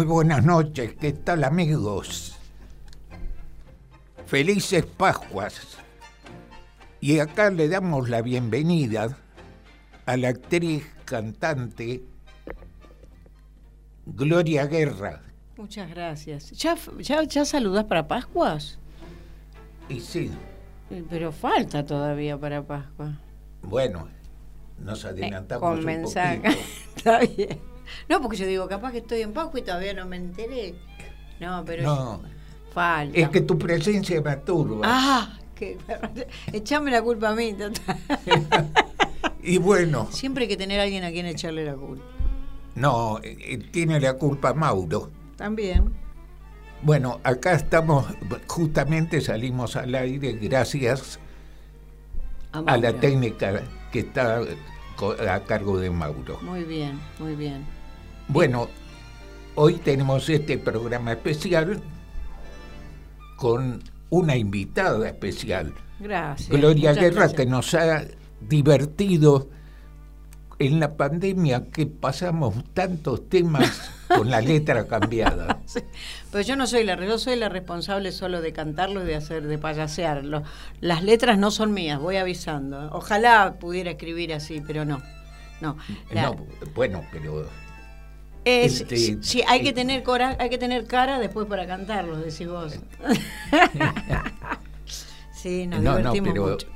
Muy buenas noches, ¿qué tal amigos? Felices Pascuas. Y acá le damos la bienvenida a la actriz cantante Gloria Guerra. Muchas gracias. ¿Ya, ya, ya saludas para Pascuas? Y sí, Eh, Pero falta todavía para Pascua. bueno, nos Eh, adelantamos con un poquito. Está bien. No, porque yo digo, capaz que estoy en Pascua y todavía no me enteré. No, pero No, falta. es que tu presencia me turba. Ah, que echame la culpa a mí. total. Y bueno, Siempre hay que tener a alguien a quien echarle la culpa. no, eh, tiene la culpa Mauro. También. Bueno, acá estamos, justamente salimos al aire gracias a la Mauro. técnica que está a cargo de Mauro. Muy bien, muy bien. Bueno, hoy tenemos este programa especial con una invitada especial, Gracias. Gloria Guerra, gracias. que nos ha divertido en la pandemia que pasamos tantos temas con la letra cambiada. Sí, Pero yo no soy la, yo soy la responsable solo de cantarlo y de hacer, de payasearlo. Las letras no son mías, voy avisando. Ojalá pudiera escribir así, pero no. No. La- No, bueno, pero es, este, sí, sí, hay que tener cora, hay que tener cara después para cantarlo, decís vos. sí, nos no, no, divertimos pero mucho.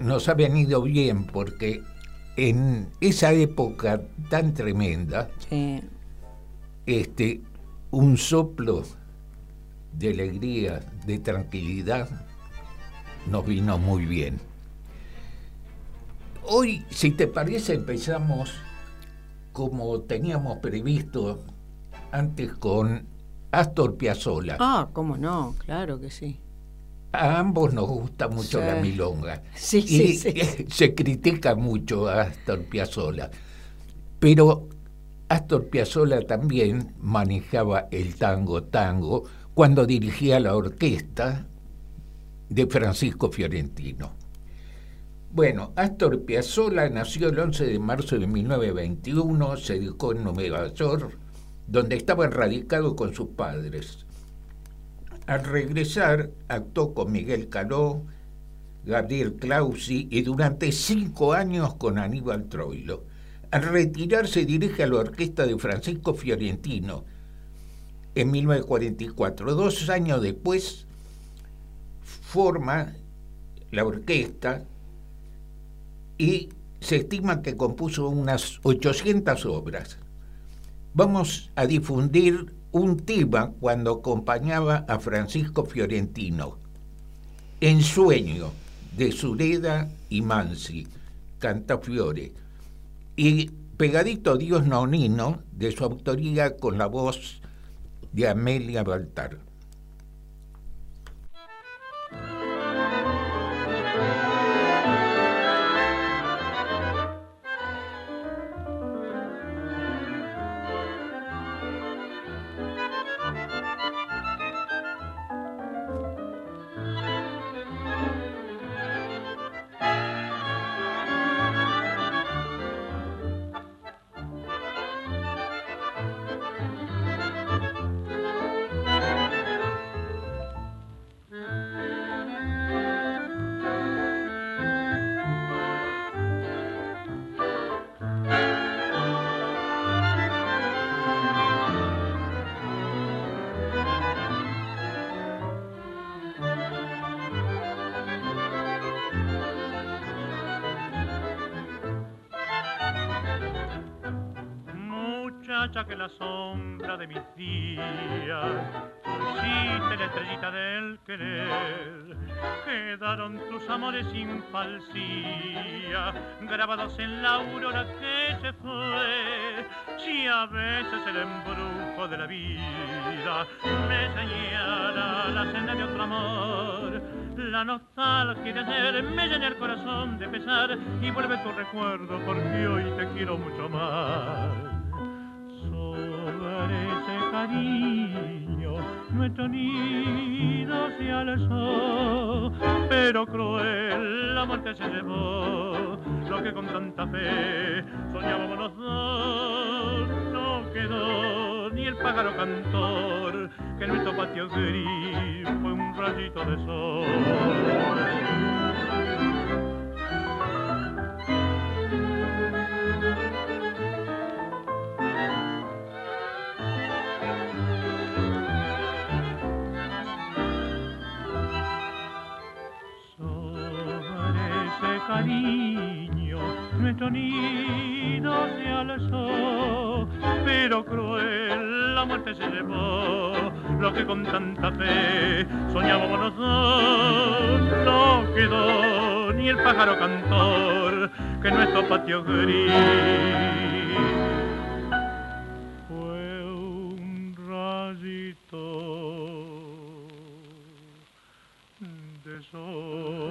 nos ha venido bien porque en esa época tan tremenda, Sí. este, un soplo de alegría, de tranquilidad, nos vino muy bien. Hoy, si te parece, empezamos como teníamos previsto antes con Astor Piazzolla. Ah, cómo no, claro que sí. A ambos nos gusta mucho Sí. la milonga. Sí, y sí, sí. se critica mucho a Astor Piazzolla. Pero Astor Piazzolla también manejaba el tango tango cuando dirigía la orquesta de Francisco Fiorentino. Bueno, Astor Piazzolla nació el 11 de marzo de 1921, se educó en Nueva York, donde estaba radicado con sus padres. Al regresar, actuó con Miguel Caló, Gabriel Clausi y durante cinco años con Aníbal Troilo. Al retirarse dirige a la orquesta de Francisco Fiorentino en 1944. Dos años después forma la orquesta y se estima que compuso unas 800 obras. Vamos a difundir un tema cuando acompañaba a Francisco Fiorentino, En sueño, de Sureda y Mansi, Cantafiore, y pegadito Dios Nonino, de su autoría con la voz de Amelia Baltar. Antorcha que la sombra de mis días. Pusiste la estrellita del querer, quedaron tus amores sin falsía, grabados en la aurora que se fue. Si a veces el embrujo de la vida me señala la senda de otro amor, la nostalgia de ayer me llena el corazón de pesar y vuelve tu recuerdo porque hoy te quiero mucho más cariño, nuestro nido se alzó, pero cruel la muerte se llevó, lo que con tanta fe soñábamos los dos, no quedó ni el pájaro cantor, que en nuestro patio gris fue un rayito de sol. Cariño, nuestro nido se alzó, pero cruel la muerte se llevó, lo que con tanta fe soñábamos los dos, no quedó ni el pájaro cantor que nuestro patio gris fue un rayito de sol.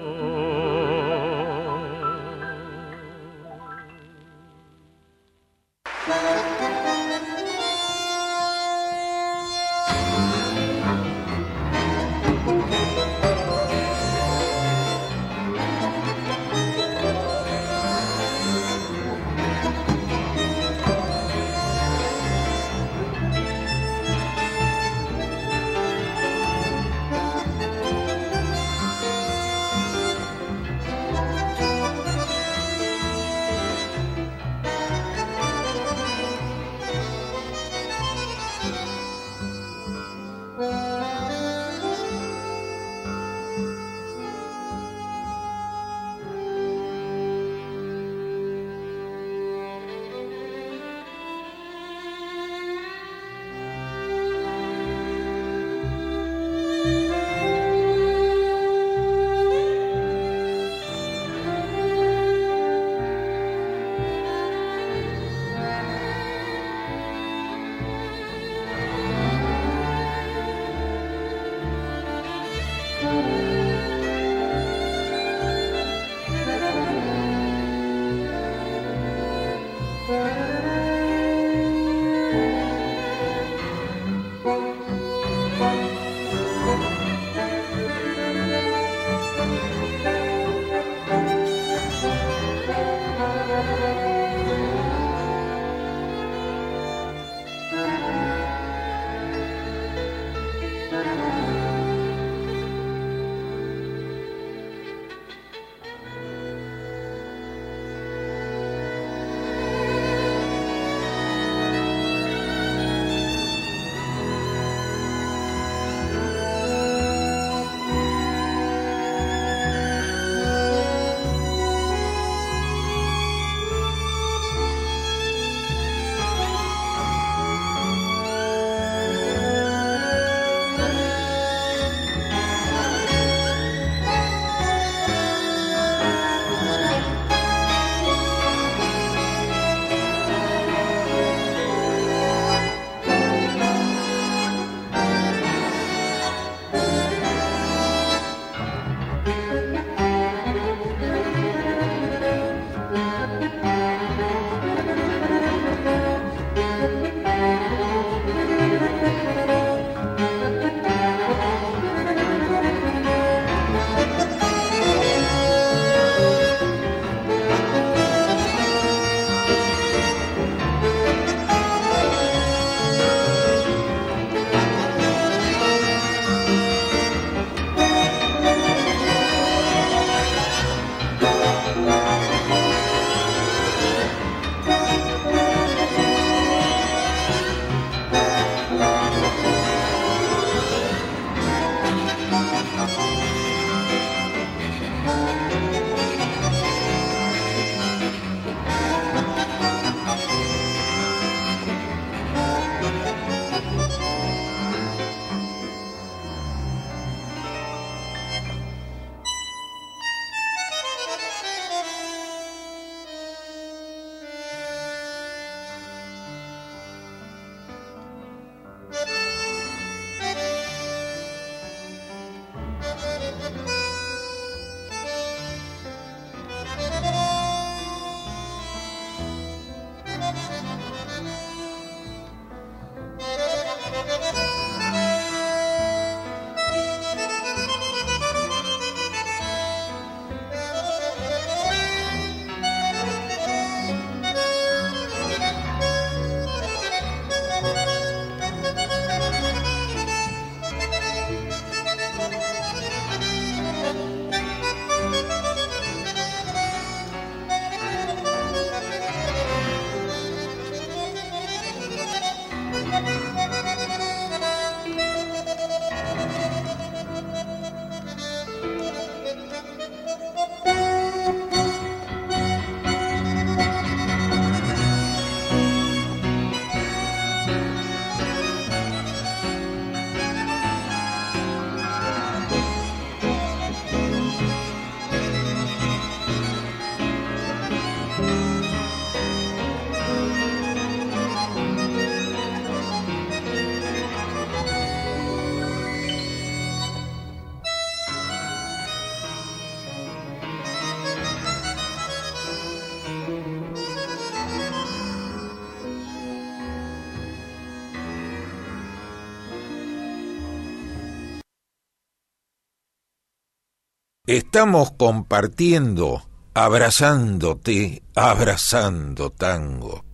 Estamos compartiendo, abrazándote, abrazando tango.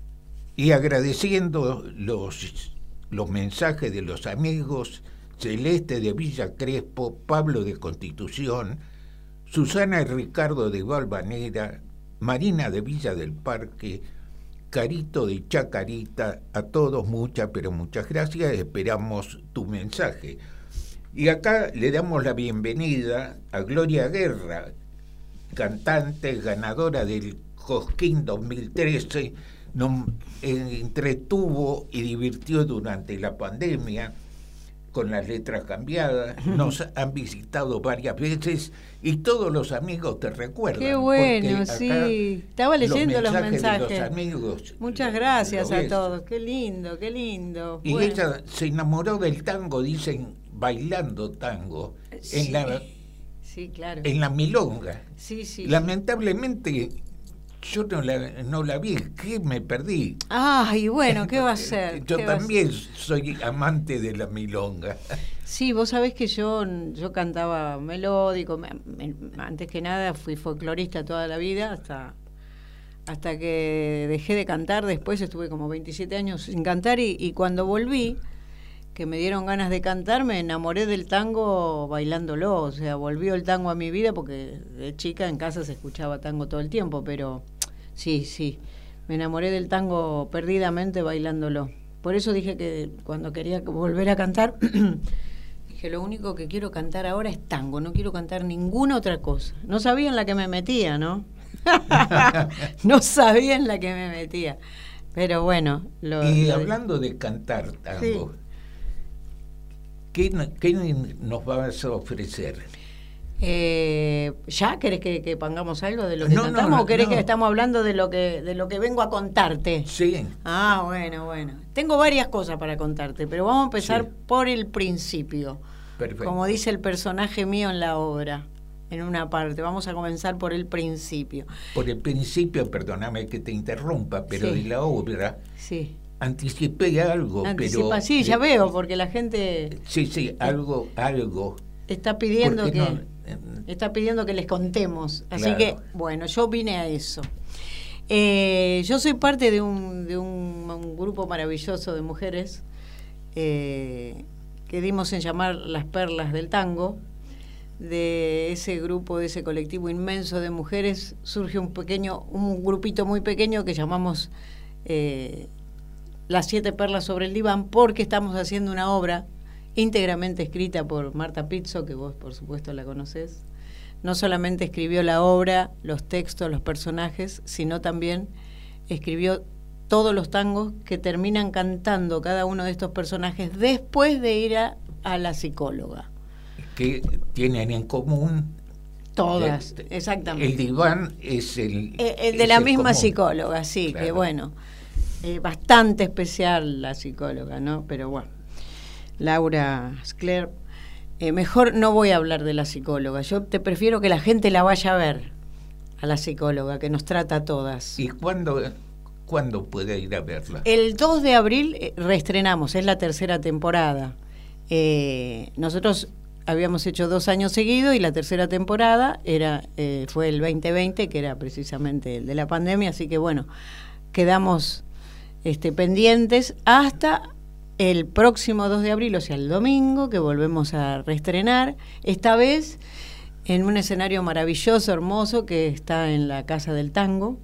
Y agradeciendo los, los mensajes de los amigos Celeste de Villa Crespo, Pablo de Constitución, Susana y Ricardo de Valvanera, Marina de Villa del Parque, Carito de Chacarita, a todos muchas, pero muchas gracias, esperamos tu mensaje. Y acá le damos la bienvenida a Gloria Guerra, cantante ganadora del Cosquín 2013, nos entretuvo y divirtió durante la pandemia con las letras cambiadas, nos han visitado varias veces y todos los amigos te recuerdan. Qué bueno, sí. Estaba leyendo los mensajes. los amigos, Muchas gracias a todos. Qué lindo, qué lindo. Y ella se enamoró del tango, dicen, bailando tango. En la, sí, claro. En la milonga. Sí, sí. Lamentablemente yo no la, no la vi, ¿qué me perdí? Ay, bueno, ¿qué va a ser? Yo también soy amante de la milonga. Sí, vos sabés que yo, yo cantaba melódico, antes que nada fui folclorista toda la vida, hasta, hasta que dejé de cantar, después estuve como 27 años sin cantar y, y cuando volví, que me dieron ganas de cantar, me enamoré del tango bailándolo, o sea, volvió el tango a mi vida porque de chica en casa se escuchaba tango todo el tiempo, pero Sí, sí. Me enamoré del tango perdidamente bailándolo. Por eso dije que cuando quería volver a cantar, dije, lo único que quiero cantar ahora es tango, no quiero cantar ninguna otra cosa. No sabía en la que me metía, ¿no? no sabía en la que me metía. Pero bueno. Lo, y hablando de cantar tango, ¿qué, ¿qué, nos vas a ofrecer? Eh, ¿Ya querés que, pongamos algo de lo que cantamos o querés que estamos hablando de lo que de lo que vengo a contarte? Sí. Ah, bueno, bueno. Tengo varias cosas para contarte, pero vamos a empezar por el principio. Perfecto. Como dice el personaje mío en la obra, en una parte. Vamos a comenzar por el principio. Por el principio, perdóname que te interrumpa, pero de la obra. Sí. Anticipé algo, Anticipa, Sí, ya veo, porque la gente. Sí, sí, algo, algo. Está pidiendo que está pidiendo que les contemos. Así que, bueno, yo vine a eso. Eh, yo soy parte de un, de un, grupo maravilloso de mujeres eh, que dimos en llamar las perlas del tango. De ese grupo, de ese colectivo inmenso de mujeres, surge un pequeño, un grupito muy pequeño que llamamos eh, Las siete perlas sobre el diván, porque estamos haciendo una obra íntegramente escrita por Marta Pizzo, que vos por supuesto la conocés. No solamente escribió la obra, los textos, los personajes, sino también escribió todos los tangos que terminan cantando cada uno de estos personajes después de ir a, la psicóloga. Que tienen en común Todas, exactamente. El diván es el... Eh, el, de la misma psicóloga, sí, que bueno, eh, bastante especial la psicóloga, ¿no? Pero bueno. Laura Scler, eh, mejor no voy a hablar de la psicóloga. Yo te prefiero que la gente la vaya a ver, a la psicóloga, que nos trata a todas. ¿Y cuándo, cuándo puede ir a verla? El 2 de abril eh, reestrenamos, es la tercera temporada. Eh, nosotros habíamos hecho dos años seguidos y la tercera temporada era fue el 2020, que era precisamente el de la pandemia, así que bueno, quedamos este, pendientes hasta el próximo 2 de abril, o sea, el domingo, que volvemos a reestrenar, esta vez en un escenario maravilloso, hermoso, que está en la Casa del Tango,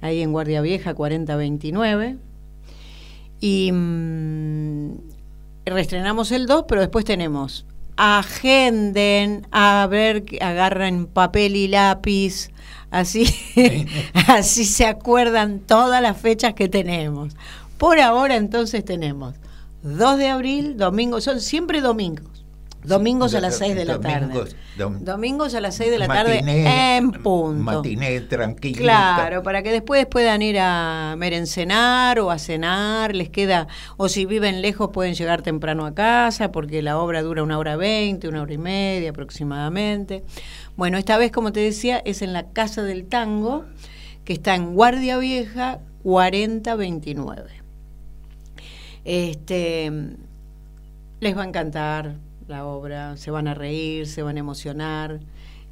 ahí en Guardia Vieja 4029. Y mm, reestrenamos el 2, pero después tenemos agenden, a ver, agarran papel y lápiz, así, así se acuerdan todas las fechas que tenemos. Por ahora entonces tenemos 2 de abril, domingo, son siempre domingos. Domingos a las 6 de la tarde. domingos a las 6 de la tarde en punto. Matiné tranquilo. Claro, para que después puedan ir a merencenar o a cenar, les queda, o si viven lejos pueden llegar temprano a casa, porque la obra dura una hora veinte, una hora y media aproximadamente. Bueno, esta vez, como te decía, es en la Casa del Tango, que está en Guardia Vieja 4029. Este, les va a encantar la obra, se van a reír, se van a emocionar.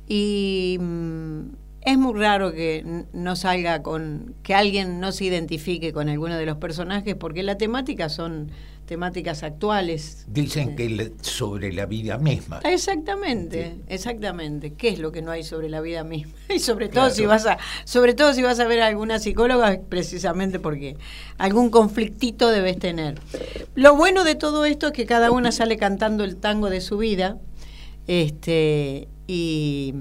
Y mm, es muy raro que no salga con, que alguien no se identifique con alguno de los personajes, porque la temática son temáticas actuales. Dicen que le- sobre la vida misma. Exactamente, exactamente. ¿Qué es lo que no hay sobre la vida misma? Y sobre todo Claro. si vas a, sobre todo si vas a ver a alguna psicóloga, precisamente porque algún conflictito debes tener. Lo bueno de todo esto es que cada una sale cantando el tango de su vida, este, y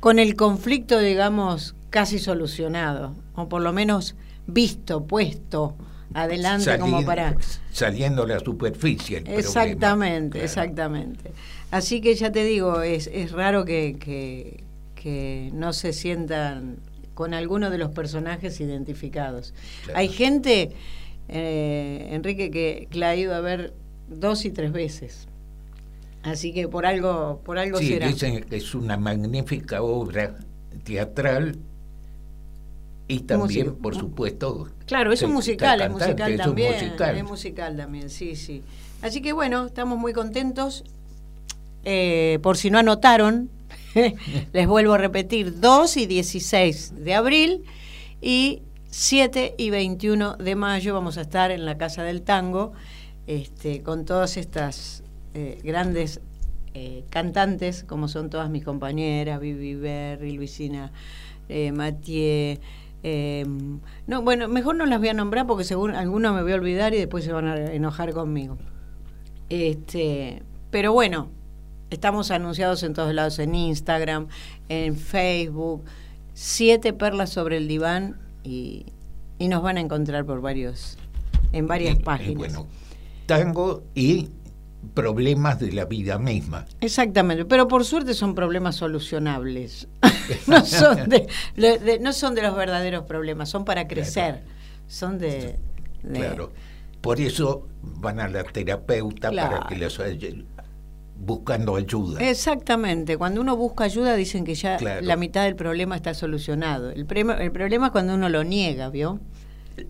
con el conflicto, digamos, casi solucionado, o por lo menos visto, puesto adelante como para Saliendo a la superficie. el problema. Exactamente, Claro. exactamente. Así que ya te digo, es, es raro que, que, que no se sientan con alguno de los personajes identificados. Claro. Hay gente, eh, Enrique, que, que la ha ido a ver dos y tres veces. Así que por algo, por algo Sí, será. dicen que es una magnífica obra teatral y también, por supuesto. Claro, es un musical, es musical cantante, es un también. musical. Es musical también, sí, sí. Así que bueno, estamos muy contentos. Eh, por si no anotaron, les vuelvo a repetir, 2 y 16 de abril y 7 y 21 de mayo vamos a estar en la Casa del Tango este, con todas estas eh, grandes eh, cantantes, como son todas mis compañeras, Vivi Berry, Luisina eh, Mathieu. Eh, no, bueno, mejor no las voy a nombrar porque según algunos me voy a olvidar y después se van a enojar conmigo. Este, pero bueno, estamos anunciados en todos lados, en Instagram, en Facebook, siete perlas sobre el diván y, y nos van a encontrar por varios, en varias páginas. bueno, tango y problemas de la vida misma. Exactamente, pero por suerte son problemas solucionables. no, son de, no son de los verdaderos problemas, son para crecer. Son de, de- Claro. Por eso van a la terapeuta para Claro. que les vaya buscando ayuda. Exactamente, cuando uno busca ayuda dicen que ya Claro. la mitad del problema está solucionado. El, prema- el problema es cuando uno lo niega, ¿vio?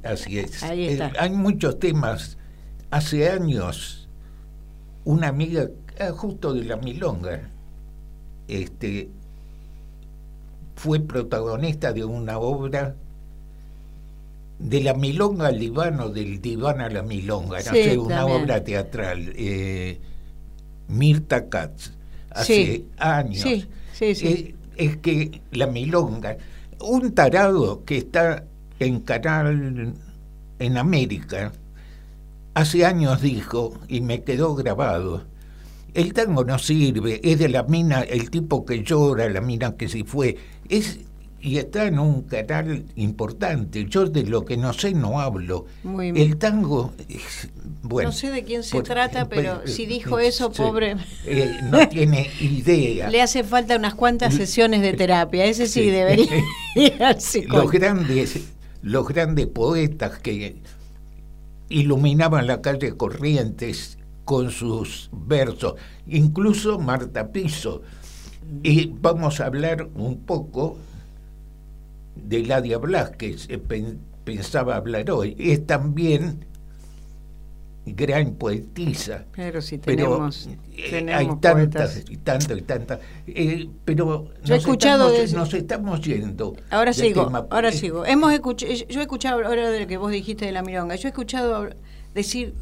Así es. Ahí Eh, hay muchos temas. Hace años, una amiga, ah, justo de la Milonga, este, fue protagonista de una obra de la Milonga al diván o del diván a la Milonga, no Sí, sé, una también. obra teatral. eh, Mirta Katz, hace Sí, años. sí, sí, sí. Eh, es que la milonga, un tarado que está en canal en América, hace años dijo, y me quedó grabado, el tango no sirve, es de la mina, el tipo que llora, la mina que se fue, es y está en un canal importante. Yo de lo que no sé no hablo. Muy bien. el tango, es- bueno. No sé de quién se por- trata, pero eh, si dijo eh, eso, sí, pobre. eh, no tiene idea. Le hace falta unas cuantas sesiones de terapia. Ese sí, Sí. debería ir al los grandes, los grandes poetas que iluminaban la calle Corrientes con sus versos, incluso Marta Piso. Y vamos a hablar un poco de Ladia Blas, que pen- pensaba hablar hoy. Es también gran poetisa. Pero si tenemos, eh, tenemos hay tantas poetas. y tantas y tantas. Eh, pero Yo he escuchado estamos, de- nos estamos yendo. Ahora sigo, tema. ahora Eh, sigo. Hemos escuchado, yo he escuchado ahora de lo que vos dijiste de la milonga. Yo he escuchado decir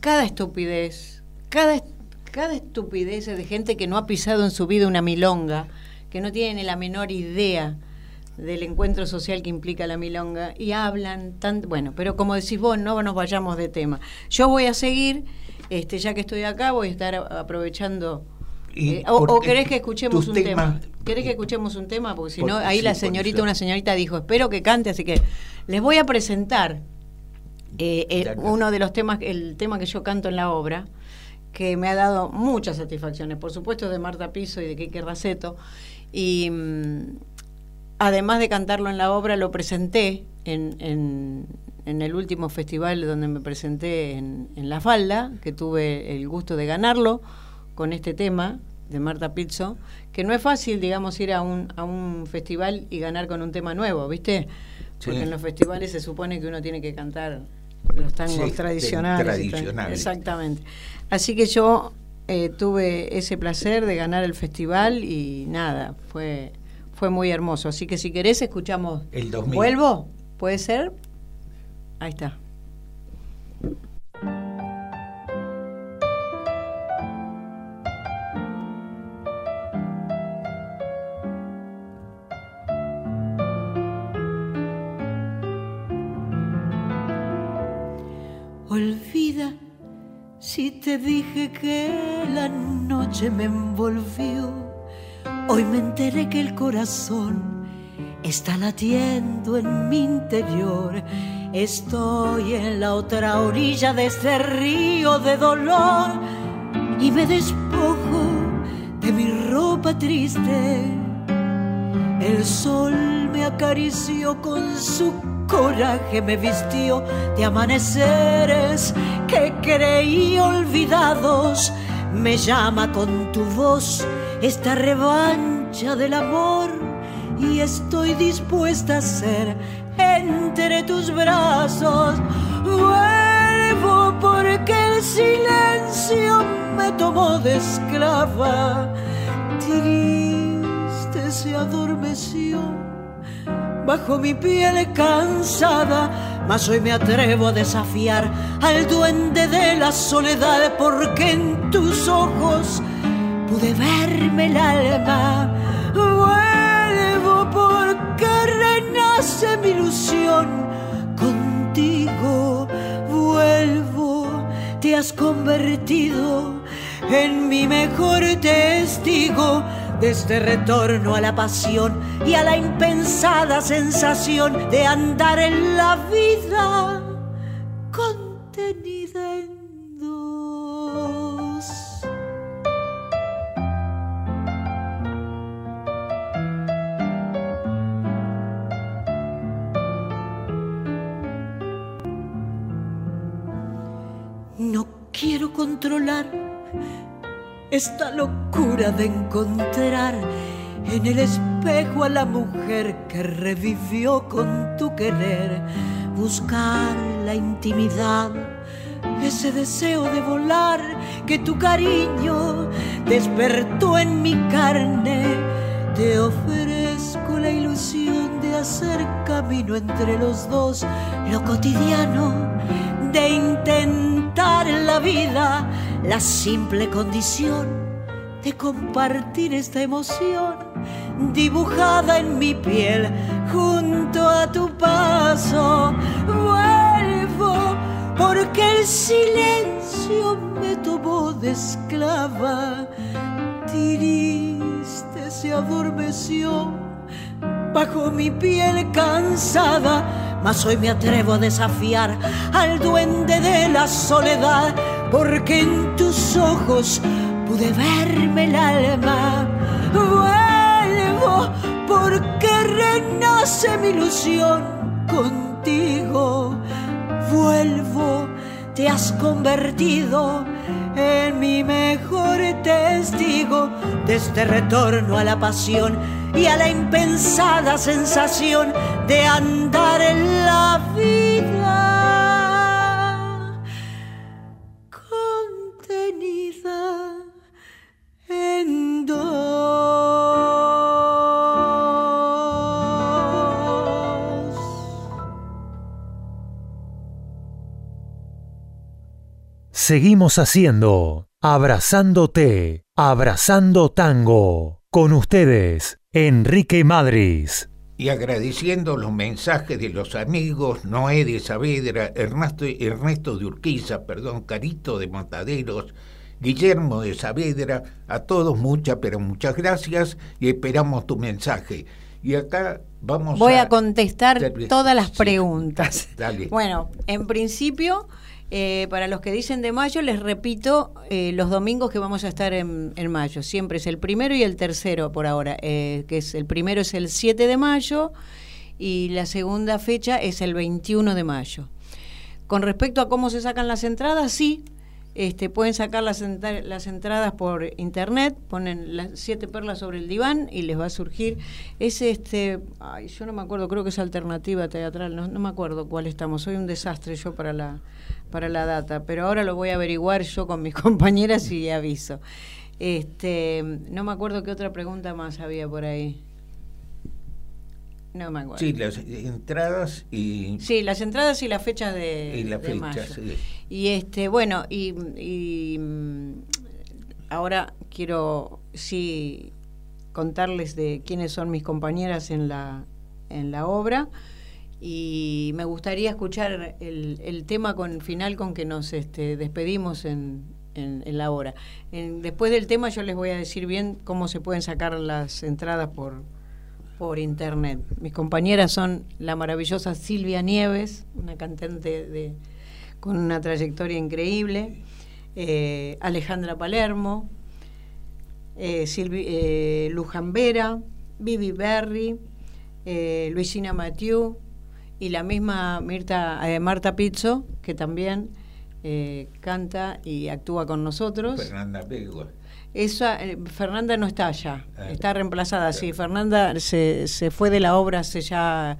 cada estupidez, cada cada estupidez de gente que no ha pisado en su vida una milonga, que no tiene ni la menor idea del encuentro social que implica la milonga y hablan tan bueno, pero como decís vos, no nos vayamos de tema. Yo voy a seguir, este, ya que estoy acá, voy a estar aprovechando eh, o, o querés que escuchemos un tema? temas- ¿Querés que escuchemos un tema? Porque si Por- no, ahí sí, la señorita, una señorita dijo, espero que cante, así que les voy a presentar eh, eh, uno de los temas, el tema que yo canto en la obra, que me ha dado muchas satisfacciones, por supuesto de Marta Piso y de Quique Raceto, y mm, además de cantarlo en la obra, lo presenté en, en, en el último festival donde me presenté en, en La Falda, que tuve el gusto de ganarlo con este tema de Marta Pizzo, que no es fácil, digamos, ir a un, a un festival y ganar con un tema nuevo, ¿viste? Porque Sí. en los festivales se supone que uno tiene que cantar los tangos Sí, tradicionales. tradicionales. Exactamente. Así que yo eh, tuve ese placer de ganar el festival y nada, fue, fue muy hermoso. Así que si querés, escuchamos. El 2000. ¿Vuelvo? ¿Puede ser? Ahí está. Olvida si te dije que la noche me envolvió. Hoy me enteré que el corazón está latiendo en mi interior. Estoy en la otra orilla de este río de dolor y me despojo de mi ropa triste. El sol me acarició con su coraje, me vistió de amaneceres que creí olvidados. Me llama con tu voz esta revancha del amor y estoy dispuesta a ser entre tus brazos. Vuelvo porque el silencio me tomó de esclava. Triste se adormeció bajo mi piel cansada, mas hoy me atrevo a desafiar al duende de la soledad porque en tus ojos pude verme el alma. Vuelvo porque renace mi ilusión contigo. Vuelvo, te has convertido en mi mejor testigo de este retorno a la pasión y a la impensada sensación de andar en la vida esta locura de encontrar en el espejo a la mujer que revivió con tu querer, buscar la intimidad, ese deseo de volar que tu cariño despertó en mi carne. Te ofrezco la ilusión de hacer camino entre los dos, lo cotidiano de intentar la vida la simple condición de compartir esta emoción dibujada en mi piel junto a tu paso. Vuelvo porque el silencio me tomó de esclava. Triste se adormeció bajo mi piel cansada, mas hoy me atrevo a desafiar al duende de la soledad porque en tus ojos pude verme el alma. Vuelvo porque renace mi ilusión contigo. Vuelvo, te has convertido en mi mejor testigo de este retorno a la pasión y a la impensada sensación de andar en la vida. Seguimos haciendo Abrazándote, Abrazando Tango. Con ustedes, Enrique Madris. Y agradeciendo los mensajes de los amigos Noé de Saavedra, Ernesto, Ernesto de Urquiza, perdón, Carito de Mataderos, Guillermo de Saavedra, a todos muchas, pero muchas gracias y esperamos tu mensaje. Y acá vamos Voy a, contestar todas las Sí, preguntas. dale. Bueno, en principio, eh, para los que dicen de mayo, les repito eh, los domingos que vamos a estar en, en mayo. Siempre es el primero y el tercero por ahora. eh, que es el primero es el 7 de mayo y la segunda fecha es el 21 de mayo. Con respecto a cómo se sacan las entradas, sí. Este, pueden sacar las, entradas por internet, ponen las siete perlas sobre el diván y les va a surgir. Es este, ay, yo no me acuerdo, creo que es alternativa teatral, no, no me acuerdo cuál estamos. Soy un desastre yo para la, para la data, pero ahora lo voy a averiguar yo con mis compañeras y aviso. Este, no me acuerdo qué otra pregunta más había por ahí. No me acuerdo. Sí, las entradas y... Sí, las entradas y las fechas de, y la fecha, Y este, bueno, y, mm, ahora quiero sí contarles de quiénes son mis compañeras en la, en la obra y me gustaría escuchar el, el tema con final con que nos este, despedimos en, en, la obra. después del tema yo les voy a decir bien cómo se pueden sacar las entradas por, por internet. Mis compañeras son la maravillosa Silvia Nieves, una cantante de, con una trayectoria increíble, eh, Alejandra Palermo, eh, eh, Vera, Vivi Berry, eh, Luisina Mathieu y la misma Mirta, Marta Pizzo, que también canta y actúa con nosotros. Fernanda Pegua. Esa, eh, Fernanda no está allá, ah, está reemplazada, sí. Fernanda se, se fue de la obra hace ya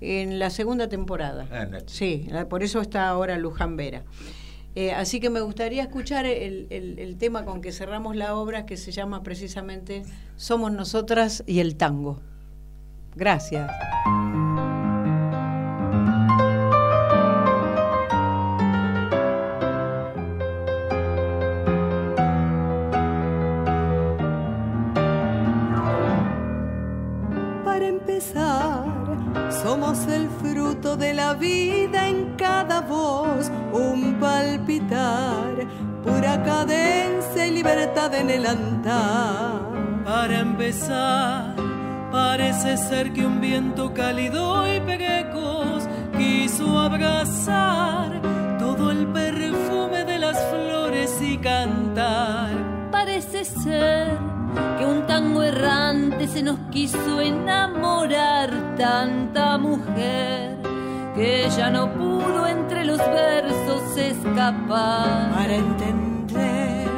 en la segunda temporada. Ah, sí, por eso está ahora Luján Vera. Eh, así que me gustaría escuchar el, el, tema con que cerramos la obra que se llama precisamente Somos Nosotras y el Tango. Gracias. Somos el fruto de la vida en cada voz, un palpitar, pura cadencia y libertad en el andar. Para empezar, parece ser que un viento cálido y peguecos quiso abrazar todo el perfume de las flores y cantar. Parece ser que un tango errante se nos quiso enamorar tanta mujer que ya no pudo entre los versos escapar. Para entender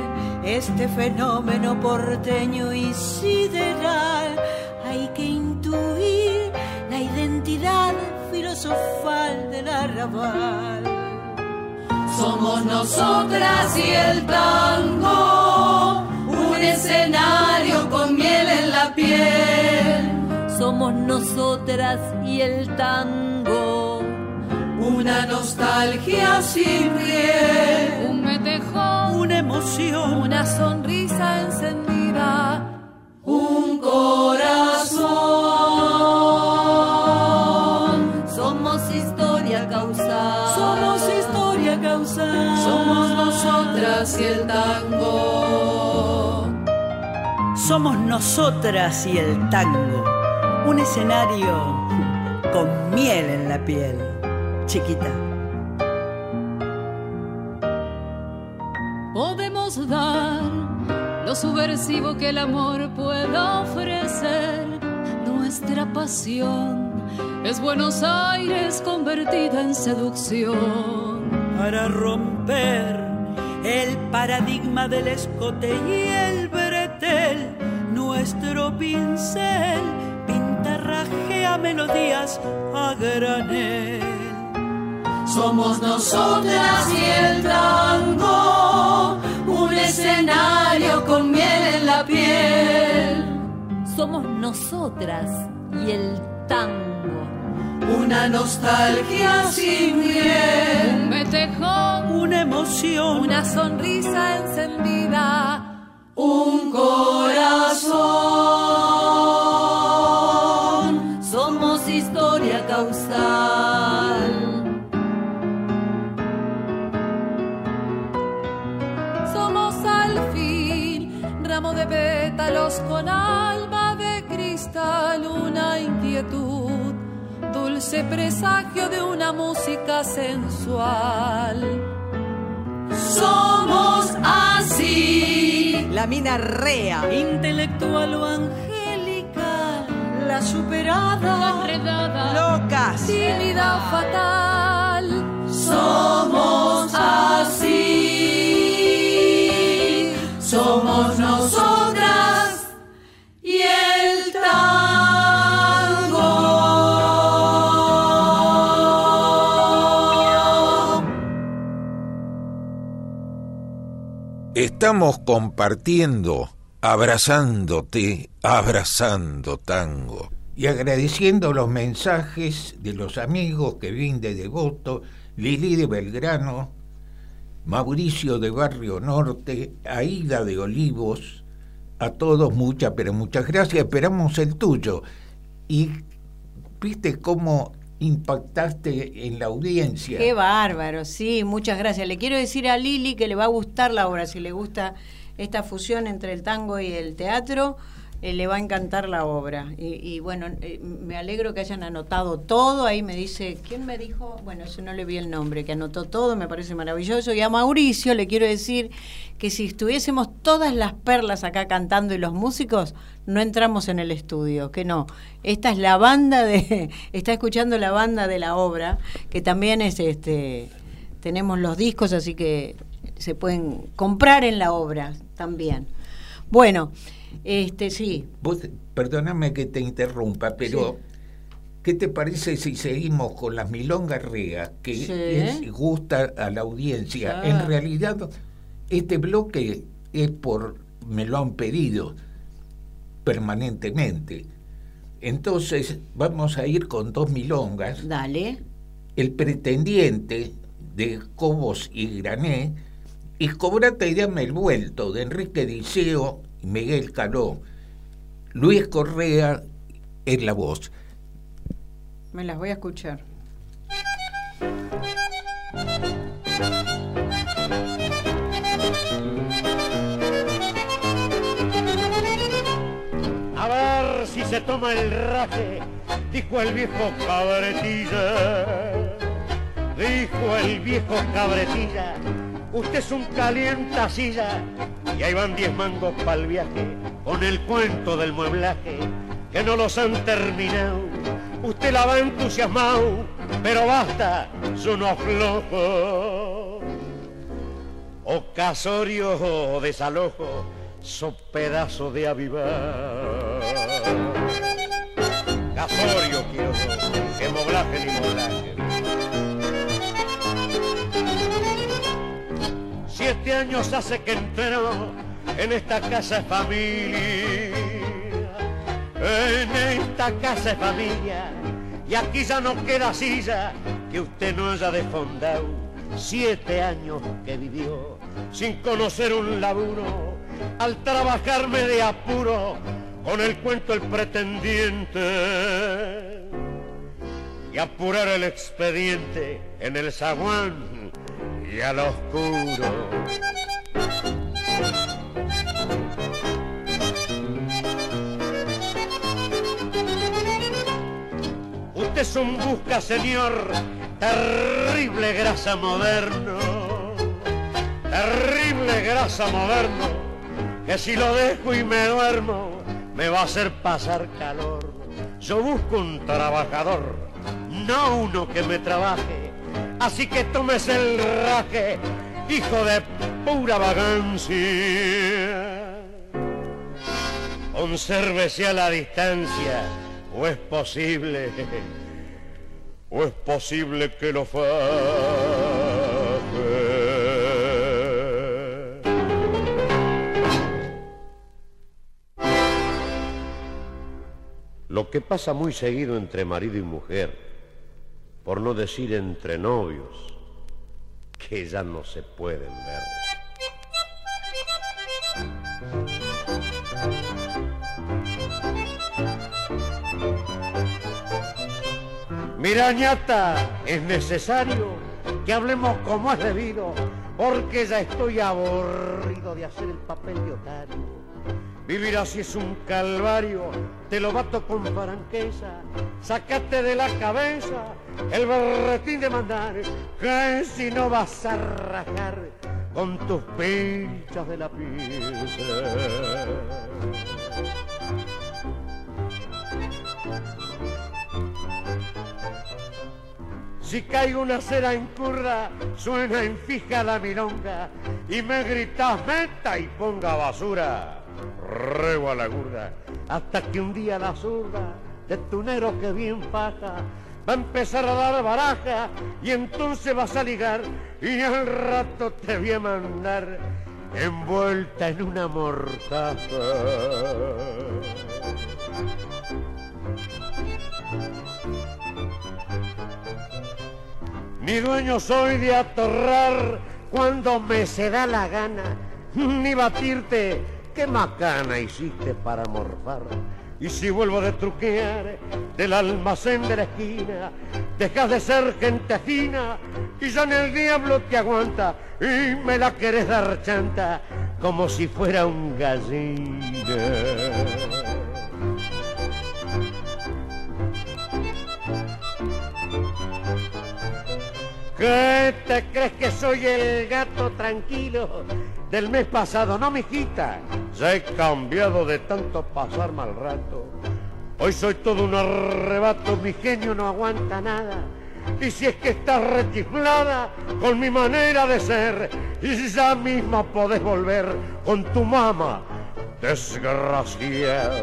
este fenómeno porteño y sideral hay que intuir la identidad filosofal del arrabal. Somos nosotras y el tango un escenario con miel en la piel. Somos nosotras y el tango. Una nostalgia sin piel. Un metejón. Una emoción. Una sonrisa encendida. Un corazón. Somos historia causal. Somos historia causal. Somos nosotras y el tango. Somos nosotras y el tango, un escenario con miel en la piel, chiquita. Podemos dar lo subversivo que el amor pueda ofrecer, nuestra pasión es Buenos Aires convertida en seducción. Para romper el paradigma del escote y el nuestro pincel pintarrajea melodías a granel. Somos nosotras y el tango, un escenario con miel en la piel. Somos nosotras y el tango. Una nostalgia sin miel. Un metejón. Una emoción. Una sonrisa encendida un corazón. Somos historia causal. Somos al fin ramo de pétalos con alma de cristal, una inquietud, dulce presagio de una música sensual somos así la mina rea, intelectual o angélica, la superada, la enredada, loca, tímida, fatal. Somos así, somos nosotros. Estamos compartiendo, abrazándote, abrazando tango. Y agradeciendo los mensajes de los amigos que vienen de Devoto, Lili de Belgrano, Mauricio de Barrio Norte, Aida de Olivos, a todos muchas, pero muchas gracias, esperamos el tuyo. Y viste cómo impactaste en la audiencia. Qué bárbaro, sí, muchas gracias. Le quiero decir a Lili que le va a gustar la obra, si le gusta esta fusión entre el tango y el teatro eh, le va a encantar la obra. Y, bueno, eh, me alegro que hayan anotado todo. Ahí me dice, ¿quién me dijo? Bueno, eso no le vi el nombre, que anotó todo, me parece maravilloso. Y a Mauricio le quiero decir que si estuviésemos todas las perlas acá cantando y los músicos, no entramos en el estudio, que no. Esta es la banda de, está escuchando la banda de la obra, que también es este, tenemos los discos, así que se pueden comprar en la obra también. Bueno, este, sí. perdóname que te interrumpa, pero ¿qué te parece si seguimos con las milongas reas que gusta a la audiencia? En realidad, este bloque es por, me lo han pedido permanentemente. Entonces, vamos a ir con dos milongas. Dale. El pretendiente de Cobos y Grané y Cobrate y dame el vuelto de Enrique Diceo Miguel Caló, Luis Correa es la voz. Me las voy a escuchar. A ver si se toma el raje, dijo el viejo cabretilla. Dijo el viejo cabretilla, usted es un calientacilla y ahí van diez mangos para el viaje con el cuento del mueblaje que no los han terminado. Usted la va entusiasmado, pero basta, son unos flojos. O casorio o desalojo, son pedazos de avivar. Casorio años hace que entró en esta casa de familia. En esta casa de familia. Y aquí ya no queda silla que usted no haya desfondado. Siete años que vivió sin conocer un laburo. Al trabajarme de apuro con el cuento el pretendiente. Y apurar el expediente en el zaguán y al oscuro. Usted es un busca, señor, terrible grasa moderno, terrible grasa moderno, que si lo dejo y me duermo, me va a hacer pasar calor. Yo busco un trabajador, no uno que me trabaje Así que tomes el raje, hijo de pura vagancia. Consérvese a la distancia, o es posible, o es posible que lo faje. Lo que pasa muy seguido entre marido y mujer por no decir entre novios, que ya no se pueden ver. Mira, ñata, es necesario que hablemos como es debido, porque ya estoy aburrido de hacer el papel de otario Vivir así es un calvario, te lo bato con franqueza. Sacate de la cabeza el berretín de mandar, que si no vas a rajar con tus pinchas de la pieza. Si caigo una cera en curra, suena en fija la milonga y me gritas meta y ponga basura. Rego a la gurda, hasta que un día la zurda de tu negro que bien faja va a empezar a dar baraja y entonces vas a ligar y al rato te voy a mandar envuelta en una mortaja. Ni dueño soy de atorrar cuando me se da la gana, ni batirte, qué macana hiciste para morfar. Y si vuelvo de truquear del almacén de la esquina, dejas de ser gente fina y ya en el diablo te aguanta y me la querés dar chanta como si fuera un gallina. ¿Qué te crees que soy el gato tranquilo del mes pasado? No, mijita, ya he cambiado de tanto pasar mal rato. Hoy soy todo un arrebato, mi genio no aguanta nada. Y si es que estás rechiflada con mi manera de ser, y ya misma podés volver con tu mamá, desgraciada.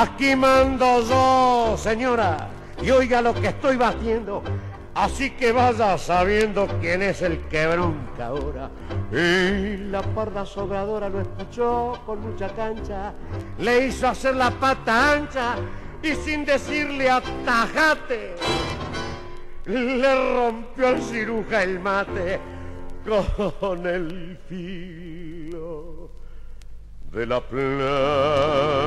Aquí mando yo, señora, y oiga lo que estoy batiendo. Así que vaya sabiendo quién es el que bronca ahora. Y la parda sobradora lo escuchó con mucha cancha, le hizo hacer la pata ancha y sin decirle atajate, le rompió al ciruja el mate con el filo de la plancha.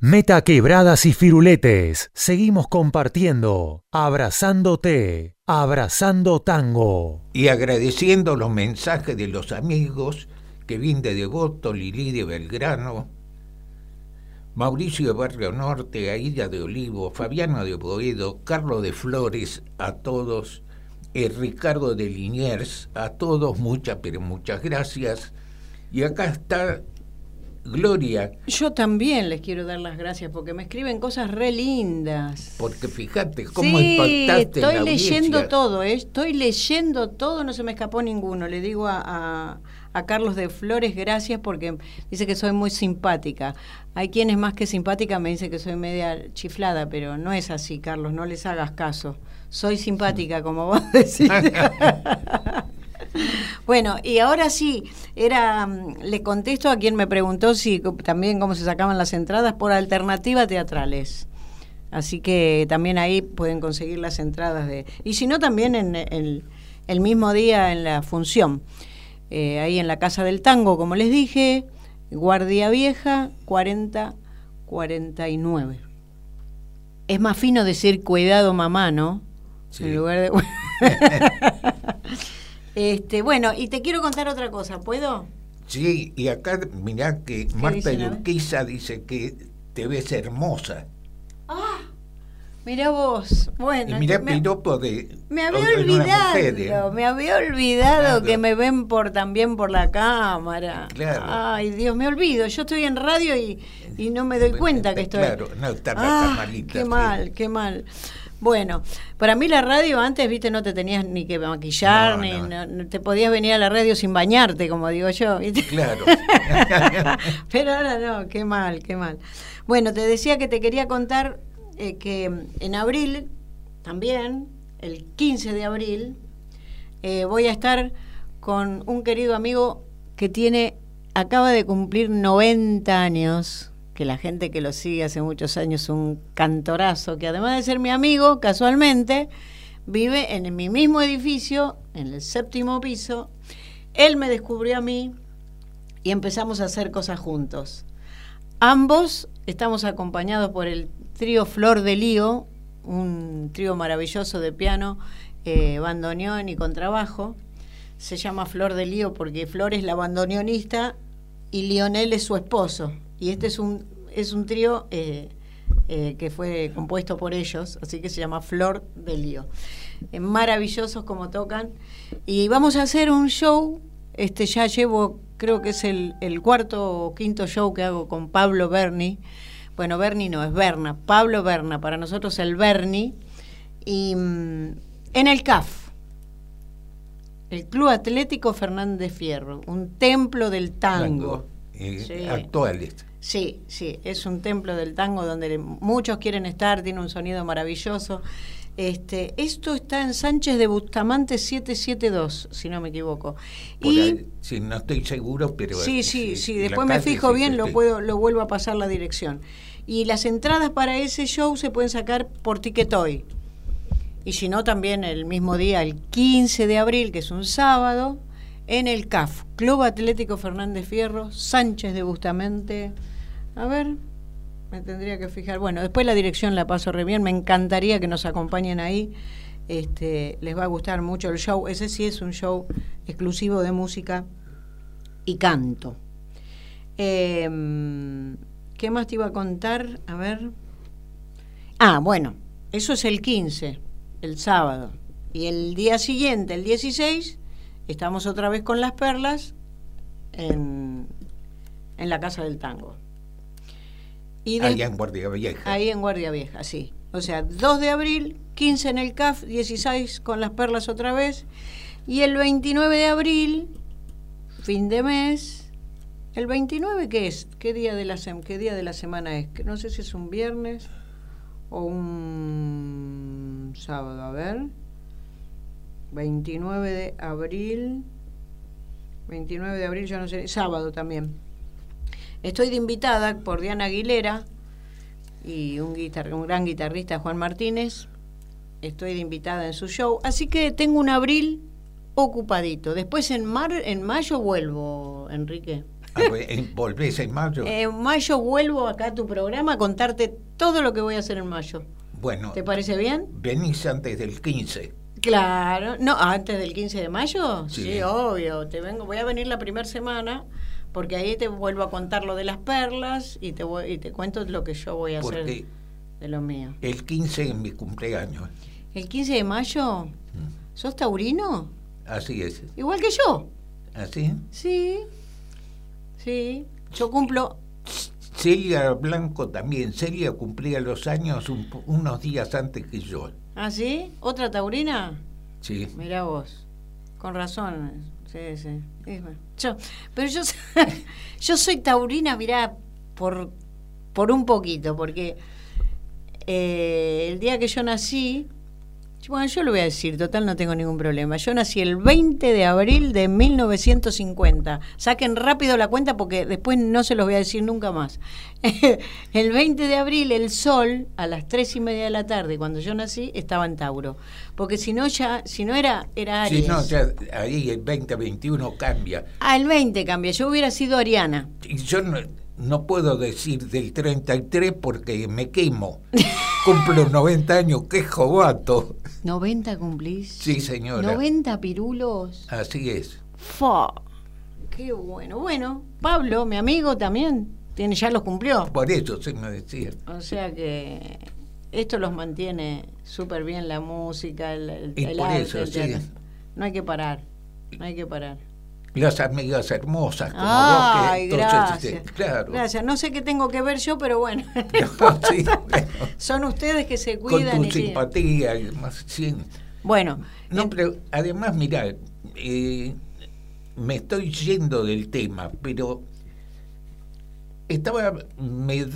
Meta quebradas y firuletes. Seguimos compartiendo, abrazándote, abrazando tango. Y agradeciendo los mensajes de los amigos vienen de Devoto, Lili de Belgrano, Mauricio de Barrio Norte, Aida de Olivo, Fabiano de Boedo, Carlos de Flores, a todos eh, Ricardo de Liniers, a todos muchas, pero muchas gracias. Y acá está Gloria. Yo también les quiero dar las gracias porque me escriben cosas re lindas. Porque fíjate cómo sí, impactaste Estoy la leyendo audiencia. todo, ¿eh? estoy leyendo todo, no se me escapó ninguno. Le digo a, a, a Carlos de Flores gracias porque dice que soy muy simpática. Hay quienes más que simpática me dicen que soy media chiflada, pero no es así, Carlos, no les hagas caso. Soy simpática, como vos decís. Bueno, y ahora sí, era mm, le contesto a quien me preguntó si también cómo se sacaban las entradas por alternativa teatrales. Así que también ahí pueden conseguir las entradas de y si no también en el, mismo día en la función. Eh, ahí en la Casa del Tango, como les dije, Guardia Vieja 40 49. Es más fino decir cuidado mamá, ¿no? Sí. En lugar de Este, bueno, y te quiero contar otra cosa, ¿puedo? Sí, y acá mirá que Marta ver? Urquiza dice que te ves hermosa. Mira vos, bueno, y mirá me, piropo de... me había mujer, ¿eh? olvidado, me había olvidado Claro. que me ven por también por la cámara. Claro. Ay, Dios, me olvido, yo estoy en radio y, y no me doy Bueno, cuenta que está estoy. claro, no, está Ah, qué sí. mal, qué mal. Bueno, para mí la radio antes, viste, no te tenías ni que maquillar, No, ni no. no- no te podías venir a la radio sin bañarte, como digo yo. ¿viste? Claro. Pero ahora no, qué mal, qué mal. Bueno, te decía que te quería contar eh, que en abril, también, el 15 de abril, eh, voy a estar con un querido amigo que tiene, acaba de cumplir 90 años, que la gente que lo sigue hace muchos años, un cantorazo, que además de ser mi amigo, casualmente, vive en mi mismo edificio, en el séptimo piso. Él me descubrió a mí y empezamos a hacer cosas juntos. Ambos estamos acompañados por el trío Flor de Lío, un trío maravilloso de piano, eh, bandoneón y contrabajo. Se llama Flor de Lío porque Flor es la bandoneonista y Lionel es su esposo. Y este es un, es un trío eh, eh, que fue compuesto por ellos, así que se llama Flor de Lío. Eh, maravillosos como tocan. Y vamos a hacer un show este ya llevo, creo que es el, cuarto o quinto show que hago con Pablo Berni. Bueno, Berni no, es Berna. Pablo Berna, para nosotros el Berni. Y mm, en el CAF, el Club Atlético Fernández Fierro, un templo del tango. Eh, Sí. Actuales. Sí, sí, es un templo del tango donde muchos quieren estar, tiene un sonido maravilloso. Este, esto está en Sánchez de Bustamante 772, si no me equivoco. Por y ahí, sí, no estoy seguro, pero... sí, sí, sí, después me fijo bien, lo puedo lo vuelvo a pasar la dirección. Y las entradas para ese show se pueden sacar por Ticketoy. Y si no, también el mismo día, el 15 de abril, que es un sábado, en el CAF, Club Atlético Fernández Fierro, Sánchez de Bustamante. A ver, me tendría que fijar. Bueno, después la dirección la paso re bien. Me encantaría que nos acompañen ahí. Este, les va a gustar mucho el show. Ese sí es un show exclusivo de música y canto. Eh, ¿Qué más te iba a contar? A ver. Ah, bueno, eso es el 15, el sábado. Y el día siguiente, el 16, estamos otra vez con las perlas en, en la Casa del Tango. Y de- en Guardia Vieja. Ahí en Guardia Vieja, sí. O sea, 2 de abril, 15 en el CAF, 16 con las perlas otra vez. Y el 29 de abril, fin de mes. ¿El 29 qué es? ¿Qué día de la, sem- qué día de la semana es? No sé si es un viernes o un sábado. A ver. 29 de abril. 29 de abril, yo no sé. Sábado también. Estoy de invitada por Diana Aguilera y un, guitar- un gran guitarrista, Juan Martínez. Estoy de invitada en su show. Así que tengo un abril ocupadito. Después en, mar, en mayo vuelvo, Enrique. Ah, pues, en- ¿Volvés en mayo? En mayo vuelvo acá a tu programa a contarte todo lo que voy a hacer en mayo. bueno, ¿Te parece bien? venís antes del 15. Claro. No, antes del 15 de mayo. Sí. Sí, obvio. Te vengo, voy a venir la primera semana porque ahí te vuelvo a contar lo de las perlas y te voy, y te cuento lo que yo voy a hacer de lo mío. el 15 es mi cumpleaños. ¿El 15 de mayo? ¿Sos taurino? Así es. Igual que yo. ¿Así? Sí. Sí. Yo cumplo. Celia Blanco también. Celia cumplía los años un unos días antes que yo. ¿Ah, sí? ¿Otra taurina? Sí. Mirá vos. Con razón. Sí, sí. Y bueno, Yo, pero yo, yo soy taurina, mirá, por, por un poquito, porque eh, el día que yo nací, bueno, yo lo voy a decir, total no tengo ningún problema. Yo nací el 20 de abril de 1950. Saquen rápido la cuenta porque después no se los voy a decir nunca más. el 20 de abril, el sol, a las 3 y media de la tarde, cuando yo nací, estaba en Tauro. Porque si no, ya, si no era, era Aries. Si no, ya ahí el 2021 cambia. Ah, el 20 cambia. Yo hubiera sido Ariana. Y yo no, no puedo decir del 33 porque me quemo. Cumplo 90 años, qué jovato. ¿90 cumplís? Sí, señora. ¿90 pirulos? Así es. Fa. Qué bueno. Bueno, Pablo, mi amigo también, tiene, ya los cumplió. Por eso se me decía. O sea que esto los mantiene súper bien la música, el, el, Y el por arte, eso, el sí. No hay que parar. No hay que parar. Las amigas hermosas como Ay, vos que entonces, gracias. este, claro. Gracias. No sé qué tengo que ver yo, pero bueno. No, sí, bueno, Son ustedes que se con cuidan tu y sí. simpatía y demás, sí. Bueno, No, pero además, mira, eh, me estoy yendo del tema, pero estaba, me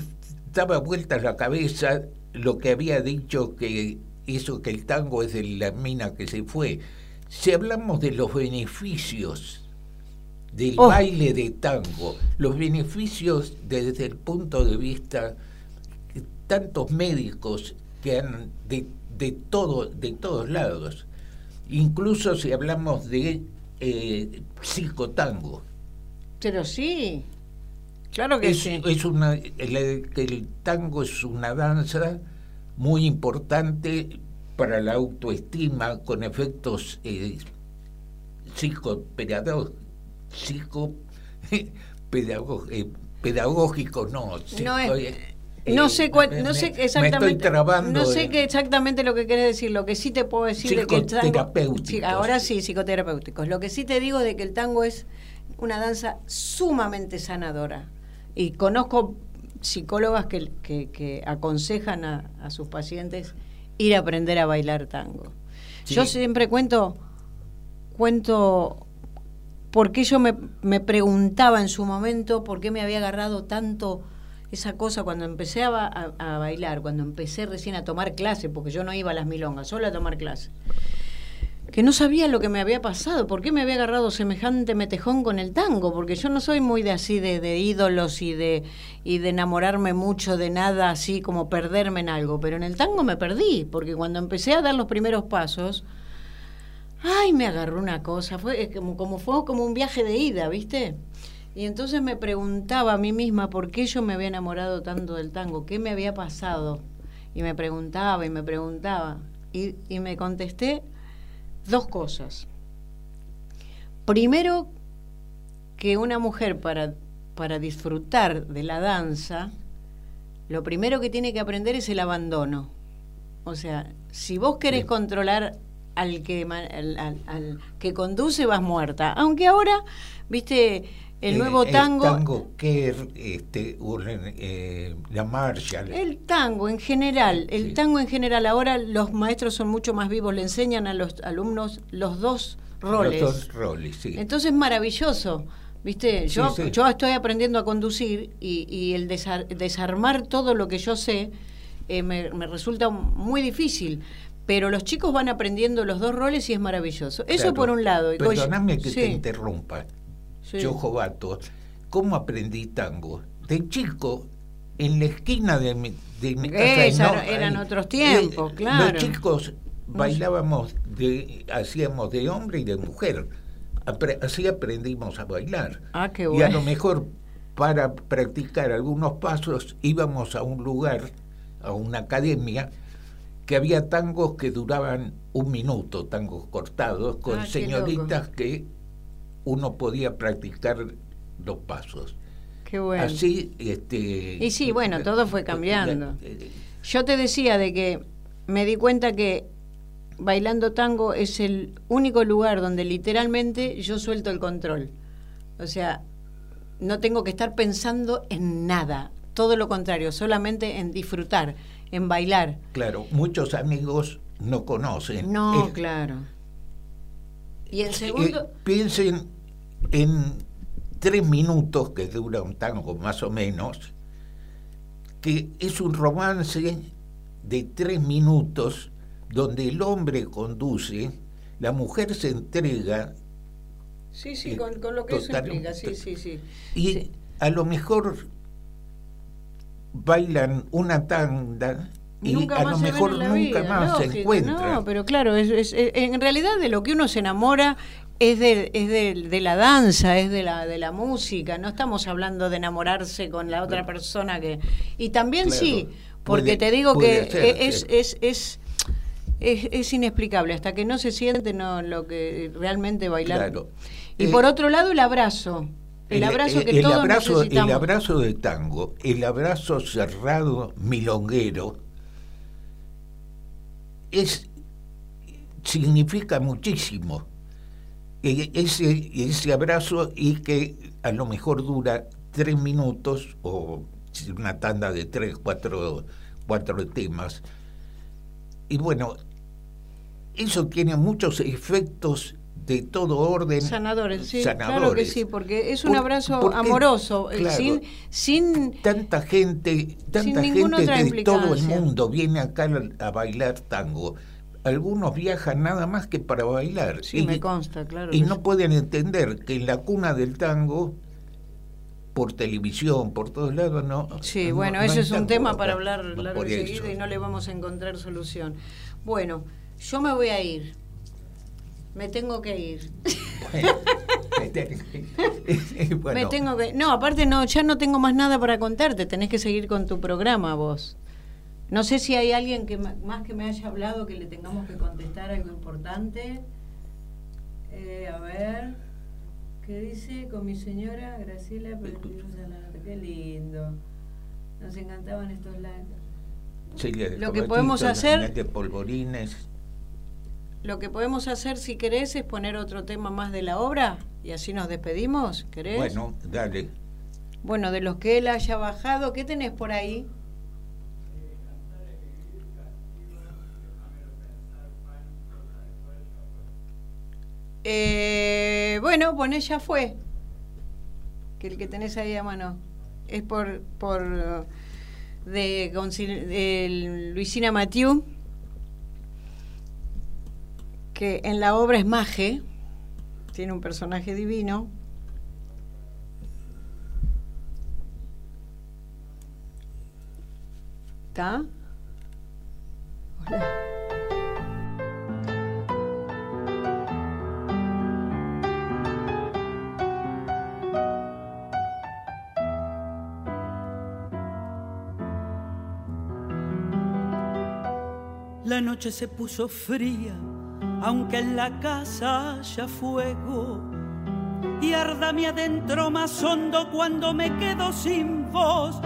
daba vueltas la cabeza lo que había dicho que eso que el tango es de la mina que se fue. Si hablamos de los beneficios del Oh. baile de tango, los beneficios desde el punto de vista de tantos médicos que han de, de todo de todos lados, incluso si hablamos de eh, psicotango. pero sí. Claro que Es, sí. es una el, tango es una danza muy importante para la autoestima con efectos eh, psicopedagógicos psico, eh, pedagógicos no, psico- No es- eh, no sé cuál, no sé me- exactamente Me estoy trabando. no sé qué exactamente lo que querés decir lo que sí te puedo decir de que el tango ahora sí psicoterapéuticos lo que sí te digo de que el tango es una danza sumamente sanadora y conozco psicólogas que, que- que aconsejan a, a sus pacientes ir a aprender a bailar tango Sí. yo siempre cuento cuento por qué yo me, me preguntaba en su momento por qué me había agarrado tanto esa cosa cuando empecé a- a bailar, cuando empecé recién a tomar clase, porque yo no iba a las milongas, solo a tomar clase, que no sabía lo que me había pasado, por qué me había agarrado semejante metejón con el tango, porque yo no soy muy de así de, de ídolos y de, y de enamorarme mucho de nada así como perderme en algo, pero en el tango me perdí, porque cuando empecé a dar los primeros pasos, Ay, me agarró una cosa, fue es como, como fue como un viaje de ida, ¿viste? Y entonces me preguntaba a mí misma por qué yo me había enamorado tanto del tango, qué me había pasado. Y me preguntaba y me preguntaba. Y, y me contesté dos cosas. Primero, que una mujer para, para disfrutar de la danza, lo primero que tiene que aprender es el abandono. O sea, si vos querés Bien. controlar al que, al, al- al que conduce, vas muerta. Aunque ahora, viste, el Eh, nuevo tango... El tango Kerr, este, eh, la Marshall. El tango en general, el Sí. tango en general, ahora los maestros son mucho más vivos, le enseñan a los alumnos los dos roles. Los dos roles, sí. Entonces es maravilloso. ¿Viste? Sí, Yo, sí. yo estoy aprendiendo a conducir y, y el desar- desarmar todo lo que yo sé eh, me, me resulta muy difícil. Pero los chicos van aprendiendo los dos roles y es maravilloso. Eso Claro. por un lado. Perdóname que sí, te interrumpa. sí. Yo, Jovato, ¿cómo aprendí tango? De chico, en la esquina de mi, de mi casa. Esa- no, eran otros tiempos, eh, claro. Los chicos bailábamos, de, hacíamos de hombre y de mujer. Apre- así aprendimos a bailar. Ah, qué Y a bueno. lo mejor para practicar algunos pasos íbamos a un lugar, a una academia, que había tangos que duraban un minuto, tangos cortados, con Ah, señoritas que uno podía practicar los pasos. Qué bueno. Así, este... Y sí, bueno, todo fue cambiando. Yo te decía de que me di cuenta que bailando tango es el único lugar donde literalmente yo suelto el control. O sea, no tengo que estar pensando en nada, todo lo contrario, solamente en disfrutar, en bailar. Claro, muchos amigos no conocen. No, Eh, claro. Y en eh, segundo, piensen en tres minutos que dura un tango más o menos, que es un romance de tres minutos donde el hombre conduce, la mujer se entrega sí, sí, eh, con, con lo que eso total- implica, sí, sí, sí. y Sí. a lo mejor bailan una tanda y nunca a más lo mejor nunca vida, más se encuentran. No, pero claro, es, es- es- en realidad de lo que uno se enamora es de, es de, de la danza, es de la, de la música. No estamos hablando de enamorarse con la otra persona que. Y también Claro, sí, porque puede- te digo que es, es, es, es inexplicable. Hasta que no se siente no lo que realmente bailar. Claro. Y Eh, por otro lado, el abrazo. El, abrazo que el todos abrazo, necesitamos. El abrazo de tango, el abrazo cerrado, milonguero, es, significa muchísimo. Ese, ese abrazo y que a lo mejor dura tres minutos o una tanda de tres, cuatro, cuatro temas. Y bueno, eso tiene muchos efectos de todo orden. Sanadores, sí, claro que sí, porque es un Por- abrazo amoroso, eh, claro, sin, sin tanta gente, tanta gente otra de todo el mundo viene acá a a bailar tango. Algunos viajan nada más que para bailar. Sí, y, me consta, claro. y no sí. pueden entender que en la cuna del tango, por televisión, por todos lados, no. Sí, no- bueno, no ese es un tema para hablar largo y seguido y no le vamos a encontrar solución. Bueno, yo me voy a ir. Me tengo que ir. Bueno, Me tengo que No, aparte no, ya no tengo más nada para contarte, tenés que seguir con tu programa vos. No sé si hay alguien que más que me haya hablado que le tengamos que contestar algo importante. Eh, a ver, ¿qué dice con mi señora Graciela? Qué lindo. Nos encantaban estos lives. Lo que podemos hacer... De polvorines. Lo que podemos hacer, si querés, es poner otro tema más de la obra y así nos despedimos, ¿querés? Bueno, dale. Bueno, de los que él haya bajado, ¿qué tenés por ahí? Eh, bueno, poné ya fue. Que el que tenés ahí a mano. Es por, por de, de Luisina Mathieu que en la obra es Maje, tiene un personaje divino. ¿Está? La noche se puso fría aunque en la casa haya fuego y arda mi adentro más hondo cuando me quedo sin voz.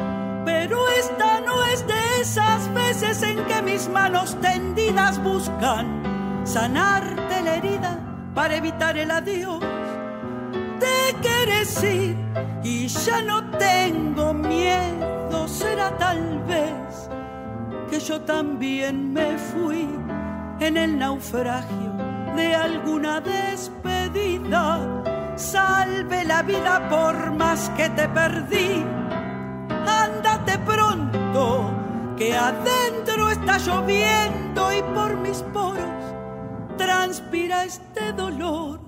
Pero esta no es de esas veces en que mis manos tendidas buscan sanarte la herida para evitar el adiós. Te quieres ir y ya no tengo miedo, será tal vez que yo también me fui en el naufragio de alguna despedida. Salve la vida por más que te perdí. Ándate pronto, que adentro está lloviendo y por mis poros transpira este dolor.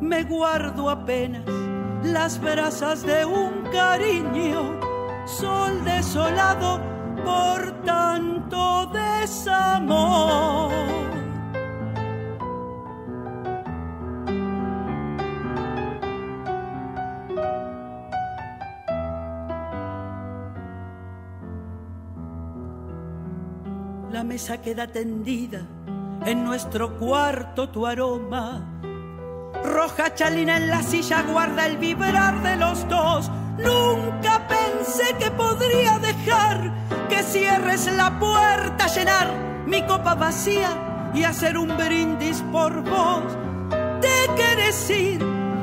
Me guardo apenas las brasas de un cariño, sol desolado por tanto desamor. La mesa queda tendida en nuestro cuarto tu aroma. Roja chalina en la silla guarda el vibrar de los dos. Nunca pensé que podría dejar que cierres la puerta, llenar mi copa vacía y hacer un brindis por vos. Te quieres ir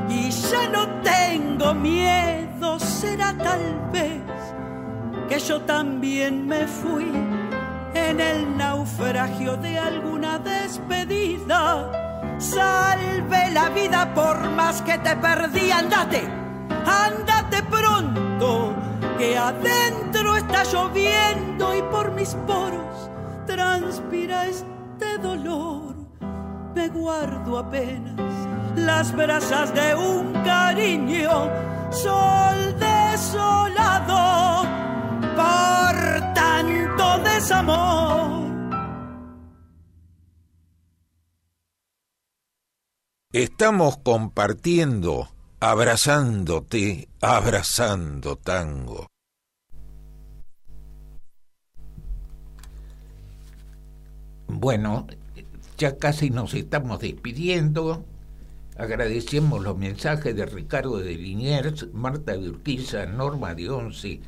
y ya no tengo miedo, será tal vez que yo también me fui en el naufragio de alguna despedida. Salve la vida por más que te perdí, andate, andate pronto que adentro está lloviendo y por mis poros transpira este dolor. Me guardo apenas las brasas de un cariño, sol desolado por tanto desamor. Estamos compartiendo abrazándote, abrazando tango. Bueno, ya casi nos estamos despidiendo. Agradecemos los mensajes de Ricardo de Liniers, Marta de Urquiza, Norma de Once,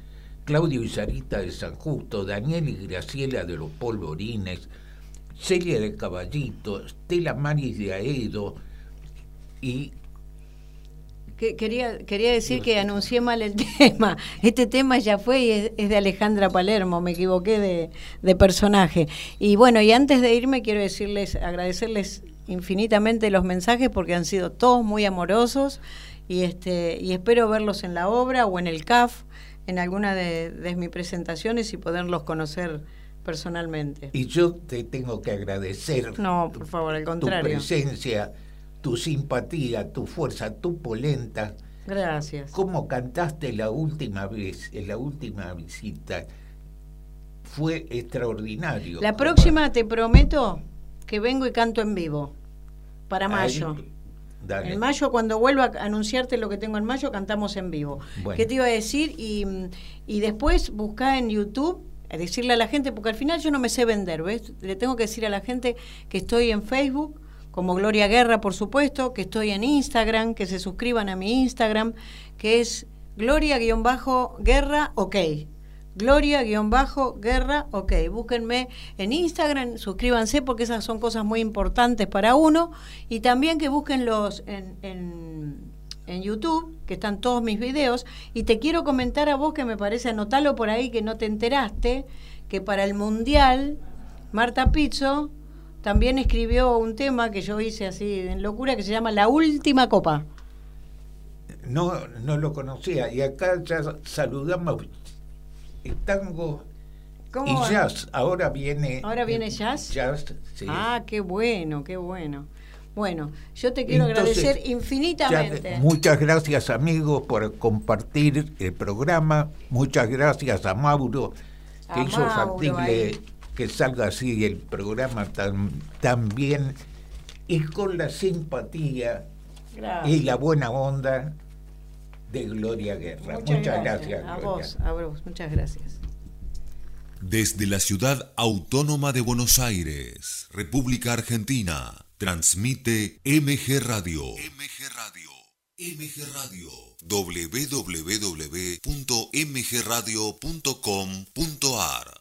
Claudio y Sarita de San Justo, Daniel y Graciela de los Polvorines, Celia de Caballito, Stella Maris de Aedo y quería, quería decir que anuncié mal el tema. Este tema ya fue y es, de Alejandra Palermo, me equivoqué de, de, personaje. Y bueno, y antes de irme quiero decirles, agradecerles infinitamente los mensajes porque han sido todos muy amorosos y este y espero verlos en la obra o en el CAF, en alguna de, de mis presentaciones y poderlos conocer personalmente. Y yo te tengo que agradecer. No, por favor, al contrario. Tu presencia tu simpatía, tu fuerza, tu polenta. Gracias. ¿Cómo cantaste la última vez, en la última visita? Fue extraordinario. La próxima te prometo que vengo y canto en vivo, para mayo. En mayo, cuando vuelva a anunciarte lo que tengo en mayo, cantamos en vivo. ¿Qué te iba a decir? Y, y después busca en YouTube decirle a la gente, porque al final yo no me sé vender, ¿ves? Le tengo que decir a la gente que estoy en Facebook, como Gloria Guerra, por supuesto, que estoy en Instagram, que se suscriban a mi Instagram, que es Gloria-Guerra OK. Gloria-Guerra, ok, búsquenme en Instagram, suscríbanse porque esas son cosas muy importantes para uno. Y también que busquen los en, en, en YouTube, que están todos mis videos. Y te quiero comentar a vos que me parece, anotalo por ahí que no te enteraste, que para el Mundial Marta Pizzo también escribió un tema que yo hice así en locura que se llama La Última Copa. No, no lo conocía y acá ya saludamos el tango y jazz. Ahora viene. Ahora viene jazz. Jazz, sí. Ah, qué bueno, qué bueno. Bueno, yo te quiero agradecer infinitamente. muchas gracias, amigos, por compartir el programa. Muchas gracias a Mauro, que hizo factible que salga así el programa tan, tan bien y con la simpatía y la buena onda de Gloria Guerra. Muchas, gracias. a vos, a vos, muchas gracias. Desde la ciudad autónoma de Buenos Aires, República Argentina, transmite MG Radio. MG Radio. MG Radio. www.mgradio.com.ar